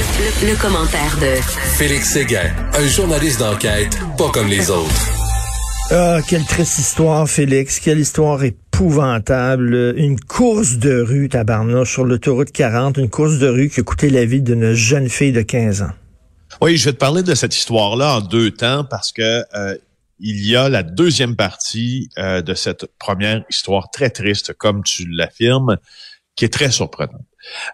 Le, le commentaire de Félix Séguin, un journaliste d'enquête pas comme les autres. Ah, quelle triste histoire, Félix. Quelle histoire épouvantable. Une course de rue, tabarnouche, sur l'autoroute 40. Une course de rue qui a coûté la vie d'une jeune fille de 15 ans. Oui, je vais te parler de cette histoire-là en deux temps parce que euh, il y a la deuxième partie euh, de cette première histoire très triste, comme tu l'affirmes, qui est très surprenante.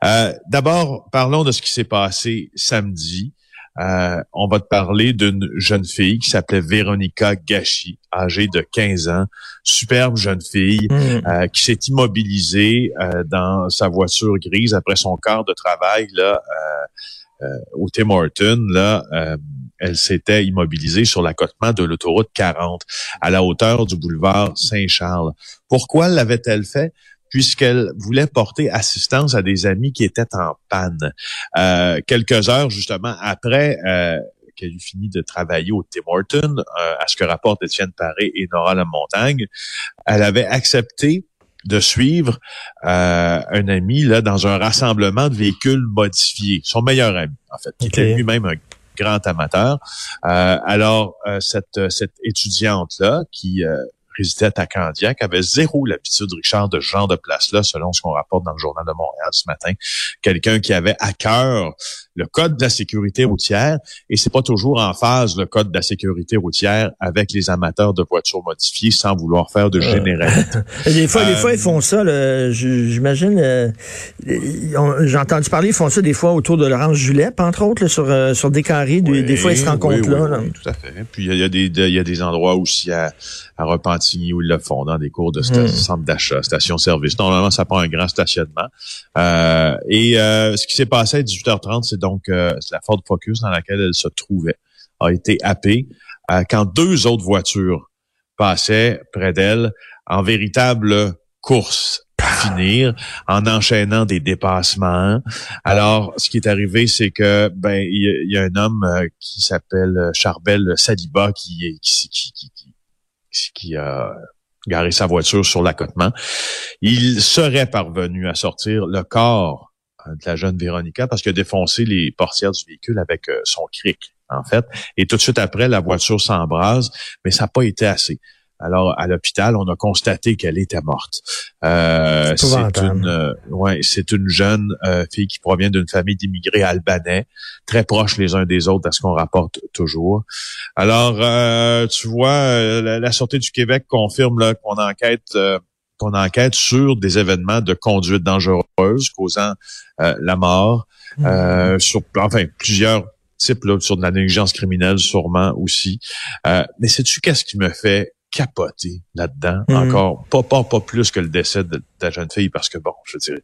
Euh, D'abord, parlons de ce qui s'est passé samedi. Euh, on va te parler d'une jeune fille qui s'appelait Véronica Gachi, âgée de 15 ans, superbe jeune fille Mm. euh, qui s'est immobilisée euh, dans sa voiture grise après son quart de travail là euh, euh, au Tim Horton. Là, euh, elle s'était immobilisée sur l'accotement de l'autoroute 40 à la hauteur du boulevard Saint-Charles. Pourquoi l'avait-elle fait? Puisqu'elle voulait porter assistance à des amis qui étaient en panne. Euh, quelques heures justement après euh, qu'elle eut fini de travailler au Tim Horton, euh, à ce que rapportent Étienne Paré et Nora Lamontagne, elle avait accepté de suivre euh, un ami là dans un rassemblement de véhicules modifiés, son meilleur ami en fait, qui était lui-même un grand amateur. Euh, alors euh, cette cette étudiante là qui euh, résidait à Candiac, avait zéro l'habitude, Richard, de ce genre de place-là, selon ce qu'on rapporte dans le Journal de Montréal ce matin. Quelqu'un qui avait à cœur le code de la sécurité routière, et c'est pas toujours en phase, le code de la sécurité routière, avec les amateurs de voitures modifiées, sans vouloir faire de généralité. Et Des fois, des Euh, fois, ils font ça. J'imagine. euh, J'ai entendu parler, ils font ça des fois autour de Laurence Julep, entre autres, là, sur, euh, sur des carrés. Des, des fois, ils se rencontrent oui, là. oui, là. tout à fait. Puis il y a, des il y a des endroits aussi à, à Repentigny où ils le font dans des cours de Hmm. centre d'achat, station-service. Normalement, ça prend un grand stationnement. Euh, et euh, ce qui s'est passé à 18h30, c'est donc euh, c'est la Ford Focus dans laquelle elle se trouvait a été happée euh, quand deux autres voitures passaient près d'elle en véritable course à finir en enchaînant des dépassements. Alors, ce qui est arrivé, c'est que ben il y, a- il y a un homme euh, qui s'appelle Charbel Saliba qui qui qui qui, a garé sa voiture sur l'accotement. Il serait parvenu à sortir le corps euh, de la jeune Véronica parce qu'il a défoncé les portières du véhicule avec euh, son cric, en fait. Et tout de suite après, la voiture s'embrase, mais ça n'a pas été assez. Alors, à l'hôpital, on a constaté qu'elle était morte. Euh, C'est une, euh, ouais, c'est une jeune euh, fille qui provient d'une famille d'immigrés albanais, très proches les uns des autres, à ce qu'on rapporte toujours. Alors, euh, tu vois, la, la Sûreté du Québec confirme là, qu'on enquête, qu'on enquête sur des événements de conduite dangereuse causant euh, la mort, Hmm. euh, sur, enfin, plusieurs types là, sur de la négligence criminelle sûrement aussi. Euh, mais sais-tu qu'est-ce qui me fait capoter là-dedans Mhm. encore pas pas pas plus que le décès de, la jeune fille parce que bon je dirais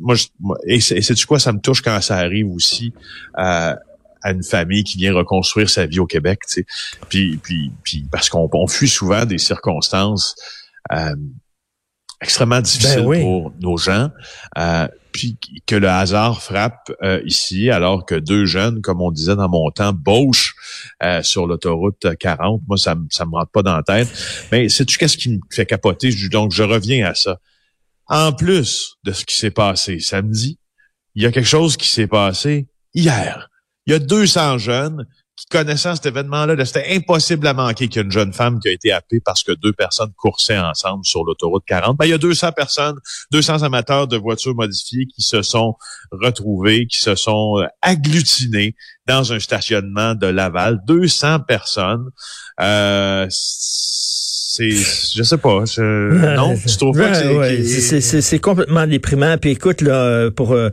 moi, je, moi et c'est sais-tu quoi ça me touche quand ça arrive aussi euh, à une famille qui vient reconstruire sa vie au Québec tu sais puis puis puis parce qu'on on fuit souvent des circonstances euh, extrêmement Ben oui. pour nos gens euh, puis que le hasard frappe euh, ici, alors que deux jeunes, comme on disait dans mon temps, bauchent euh, sur l'autoroute 40. Moi, ça, me- ça me rentre pas dans la tête. Mais sais-tu qu'est-ce qui me fait capoter? Donc, je reviens à ça. En plus de ce qui s'est passé samedi, il y a quelque chose qui s'est passé hier. Il y a 200 jeunes connaissant cet événement-là, là, c'était impossible à manquer qu'il jeune femme qui a été happée parce que deux personnes coursaient ensemble sur l'autoroute 40. Ben, il y a 200 personnes 200 amateurs de voitures modifiées qui se sont retrouvés, qui se sont euh, agglutinés dans un stationnement de Laval. 200 personnes. Euh, c'est, je sais pas. Je, non, tu trouves pas que c'est, Ouais, c'est- c'est c'est complètement déprimant. Puis écoute là, pour euh,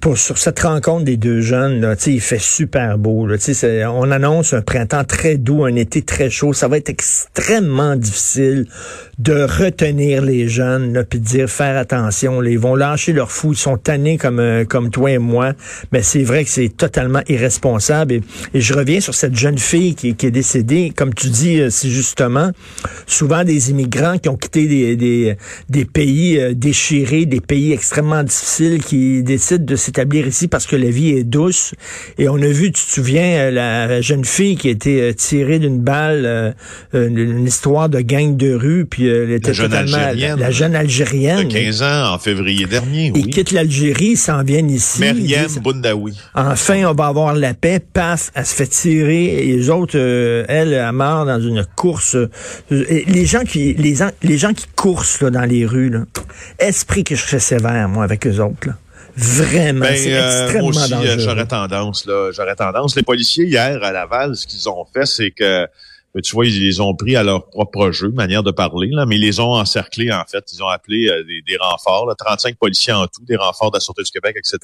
pour sur cette rencontre des deux jeunes, là, tu sais, il fait super beau. Là, tu sais, c'est- on annonce un printemps très doux, un été très chaud. Ça va être extrêmement difficile de retenir les jeunes, là, puis de dire faire attention. là, ils vont lâcher leur fou. Ils sont tannés comme euh, comme toi et moi. Mais c'est vrai que c'est totalement irresponsable. Et, et je reviens sur cette jeune fille qui, qui est décédée. Comme tu dis, euh, c'est justement souvent des immigrants qui ont quitté des, des, des pays euh, déchirés, des pays extrêmement difficiles, qui décident de s'établir ici parce que la vie est douce. Et on a vu, tu te souviens, euh, la jeune fille qui a été euh, tirée d'une balle, euh, une, une histoire de gang de rue, puis euh, elle était jeune totalement... Algérienne. La jeune de Algérienne. 15 ans en février dernier, Ils oui. quittent l'Algérie, ils s'en viennent ici. ils Myriam disent, Boundaoui. Enfin, on va avoir la paix. Paf, elle se fait tirer. Et les autres, euh, elle, elle meurt dans une course. Euh, les gens qui, les, gens- les gens qui coursent là, dans les rues, là, esprit que je serais sévère, moi, avec eux autres. Là. Vraiment, Ben, c'est euh, extrêmement moi aussi, euh, dangereux. j'aurais tendance, là. J'aurais tendance. Les policiers, hier, à Laval, ce qu'ils ont fait, c'est que, ben, tu vois, ils les ont pris à leur propre jeu, manière de parler, là, mais ils les ont encerclés, en fait. Ils ont appelé euh, des, des renforts, là, 35 policiers en tout, des renforts de la Sûreté du Québec, etc.,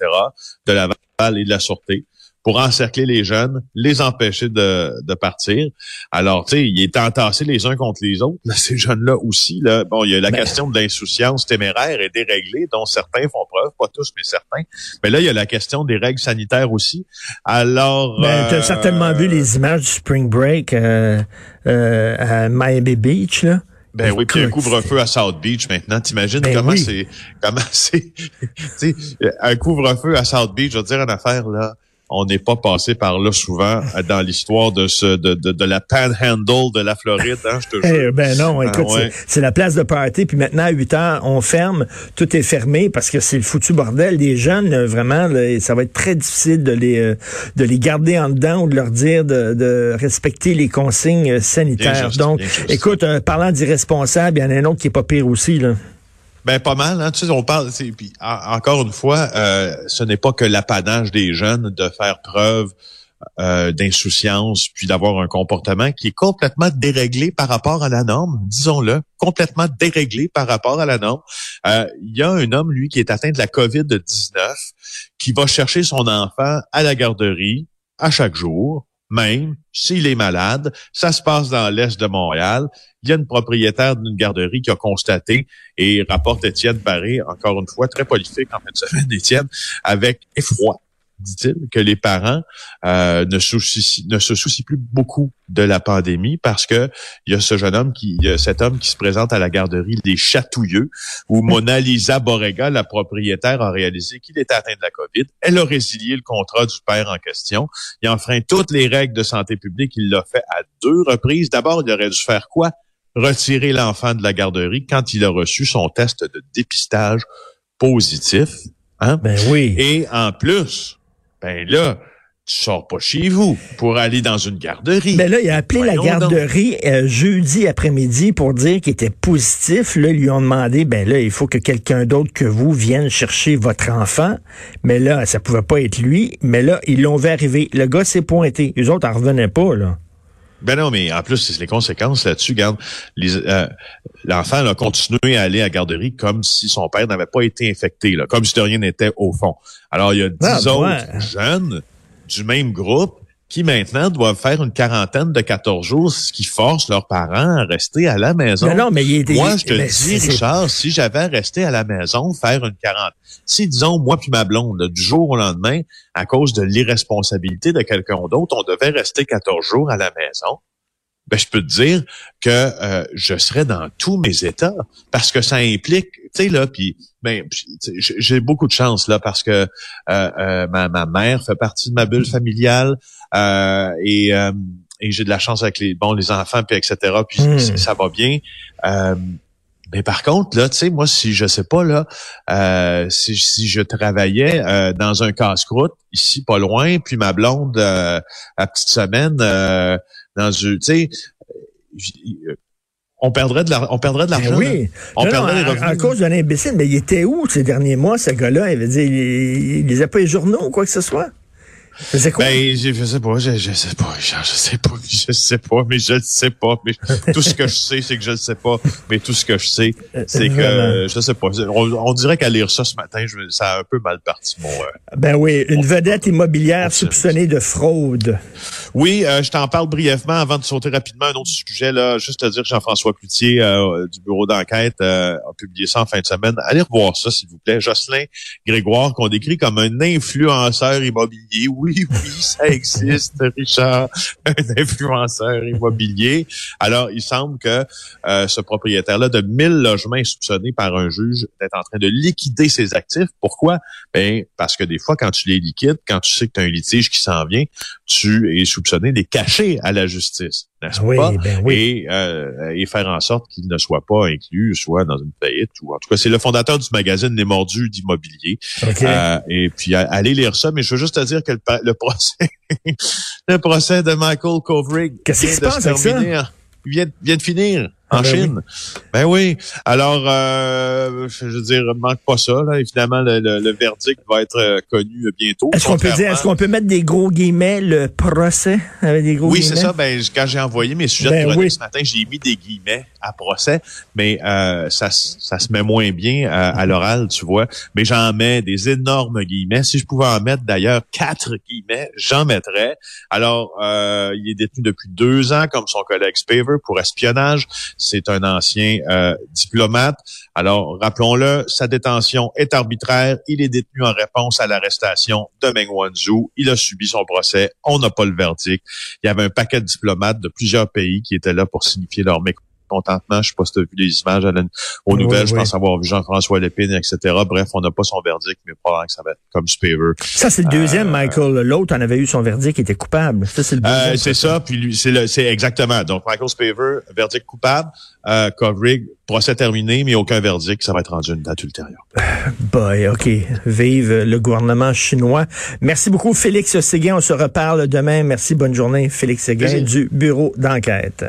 de Laval et de la Sûreté, pour encercler les jeunes, les empêcher de, de partir. Alors, tu sais, ils étaient entassés les uns contre les autres, là, ces jeunes-là aussi. Là. Bon, il y a la Ben- question de l'insouciance téméraire et déréglée, dont certains font preuve, pas tous, mais certains. Mais là, il y a la question des règles sanitaires aussi. Alors... Ben, tu as euh, certainement vu les images du Spring Break euh, euh, à Miami Beach, là. Ben oui, puis un couvre-feu à South Beach maintenant. T'imagines Ben comment oui. c'est comment c'est tu sais un couvre-feu à South Beach, je veux dire une affaire là. On n'est pas passé par là souvent dans l'histoire de ce de, de, de la panhandle de la Floride, hein, je te Eh, jure. ben non, Ah, écoute, ouais. c'est- la place de party. Puis maintenant, à 8 heures, on ferme. Tout est fermé parce que c'est le foutu bordel. Les jeunes, euh, vraiment, là, ça va être très difficile de les, euh, de les garder en dedans ou de leur dire de, de respecter les consignes euh, sanitaires. juste, Donc, écoute, euh, parlant d'irresponsable, il y en a un autre qui est pas pire aussi. Là. Ben pas mal, hein. Tu sais, on parle. Puis en- encore une fois, euh, ce n'est pas que l'apanage des jeunes de faire preuve euh, d'insouciance puis d'avoir un comportement qui est complètement déréglé par rapport à la norme, disons-le, complètement déréglé par rapport à la norme. Euh, Il y a un homme, lui, qui est atteint de la COVID-19, qui va chercher son enfant à la garderie à chaque jour, même s'il est malade. Ça se passe dans l'est de Montréal. Il y a une propriétaire d'une garderie qui a constaté et rapporte Étienne Barré, encore une fois, très prolifique en fin de semaine, Étienne, avec effroi, dit-il, que les parents euh, ne, soucient- ne se soucient plus beaucoup de la pandémie parce que il y a ce jeune homme qui, il y a cet homme qui se présente à la garderie des Chatouilleux, où Mona Lisa Borrega, la propriétaire, a réalisé qu'il était atteint de la COVID. Elle a résilié le contrat du père en question. Il enfreint toutes les règles de santé publique. Il l'a fait à deux reprises. D'abord, il aurait dû faire quoi? Retirer l'enfant de la garderie quand il a reçu son test de dépistage positif. Hein? Ben oui. Et en plus, ben là, tu sors pas chez vous pour aller dans une garderie. Ben là, il a appelé la Voyons garderie euh, jeudi après-midi pour dire qu'il était positif. Là, ils lui ont demandé, ben là, il faut que quelqu'un d'autre que vous vienne chercher votre enfant. Mais là, ça pouvait pas être lui. Mais là, ils l'ont vu arriver. Le gars s'est pointé. Les autres, en revenaient pas, là. Ben non, mais en plus, c'est les conséquences là-dessus. Regarde, les, euh, l'enfant a continué à aller à la garderie comme si son père n'avait pas été infecté, là, comme si de rien n'était au fond. Alors, il y a dix Ah, autres ouais. jeunes du même groupe qui maintenant doivent faire une quarantaine de 14 jours, ce qui force leurs parents à rester à la maison. Non, non, mais il est Moi, je te mais dis, Richard, si j'avais resté à la maison faire une quarantaine, si disons moi puis ma blonde, là, du jour au lendemain, à cause de l'irresponsabilité de quelqu'un d'autre, on devait rester 14 jours à la maison, ben je peux te dire que euh, je serais dans tous mes états parce que ça implique, tu sais là, puis ben j'ai beaucoup de chance là parce que euh, euh, ma, ma mère fait partie de ma bulle familiale euh, et euh, et j'ai de la chance avec les bon les enfants puis etc puis Hmm. ça va bien. Euh, mais par contre, là, tu sais, moi, si je sais pas, là, euh, si, si je travaillais euh, dans un casse-croûte, ici, pas loin, puis ma blonde, euh, à petite semaine, euh, dans une, tu sais, j- on perdrait de l'argent, on perdrait de Ben l'argent. oui. On Non, non, perdrait les à, revenus. à cause d'un imbécile. Mais il était où ces derniers mois, ce gars-là? Il veut dire, il, il lisait pas les journaux ou quoi que ce soit? C'est quoi? Ben, je, je sais pas, je, je sais pas, je, je sais pas, je sais pas, mais je le sais pas. Mais tout ce que je sais, c'est que je le sais pas. Mais tout ce que je sais, c'est que Vraiment. je sais pas. On, on dirait qu'à lire ça ce matin, je, ça a un peu mal parti mon. euh, Ben oui, une vedette immobilière soupçonnée de fraude. Oui, euh, je t'en parle brièvement avant de sauter rapidement à un autre sujet. Là, juste te dire que Jean-François Cloutier euh, du bureau d'enquête euh, a publié ça en fin de semaine. Allez revoir ça, s'il vous plaît. Jocelyn Grégoire, qu'on décrit comme un influenceur immobilier. Oui, oui, ça existe, Richard. Un influenceur immobilier. Alors, il semble que euh, ce propriétaire-là de 1000 logements est soupçonné par un juge d'être en train de liquider ses actifs. Pourquoi? Ben, parce que des fois, quand tu les liquides, quand tu sais que tu as un litige qui s'en vient, tu es soupçonné de les cacher à la justice, n'est-ce Oui, pas? ben oui. Et, euh, et faire en sorte qu'ils ne soient pas inclus, soit dans une faillite ou en tout cas, c'est le fondateur du magazine Les Mordus d'immobilier. OK. Euh, et puis allez lire ça, mais je veux juste te dire que le, le procès, le procès de Michael Kovrig vient se de terminer en- Il vient, vient de finir en Ah, ben Chine? Ben oui. Alors, euh, je veux dire, manque pas ça. Là. Évidemment, le, le- le verdict va être euh, connu bientôt. Est-ce qu'on peut dire, est-ce qu'on peut mettre des gros guillemets, le procès? Avec des gros Oui, guillemets? c'est ça. Ben, quand j'ai envoyé mes sujets Ben de oui. ce matin, j'ai mis des guillemets à procès, mais euh, ça, ça se met moins bien à, à l'oral, tu vois. Mais j'en mets des énormes guillemets. Si je pouvais en mettre d'ailleurs quatre guillemets, j'en mettrais. Alors, euh, il est détenu depuis deux ans, comme son collègue Spaver, pour espionnage. C'est un ancien euh, diplomate. Alors, rappelons-le, sa détention est arbitraire. Il est détenu en réponse à l'arrestation de Meng Wanzhou. Il a subi son procès. On n'a pas le verdict. Il y avait un paquet de diplomates de plusieurs pays qui étaient là pour signifier leur mécontentement. Je sais pas si tu as vu les images la- aux Oui, nouvelles. Je pense avoir vu Jean-François Lépine, etc. Bref, on n'a pas son verdict, mais probablement que ça va être comme Spaver. Ça, c'est le deuxième, Michael. L'autre en avait eu son verdict, il était coupable. Ça, c'est le deuxième. Euh, c'est ça, puis c'est exactement. Donc, Michael Spaver, verdict coupable, euh, Kovrig, procès terminé, mais aucun verdict, ça va être rendu une date ultérieure. Boy, OK. Vive le gouvernement chinois. Merci beaucoup, Félix Séguin. On se reparle demain. Merci, bonne journée. Félix Séguin du bureau d'enquête.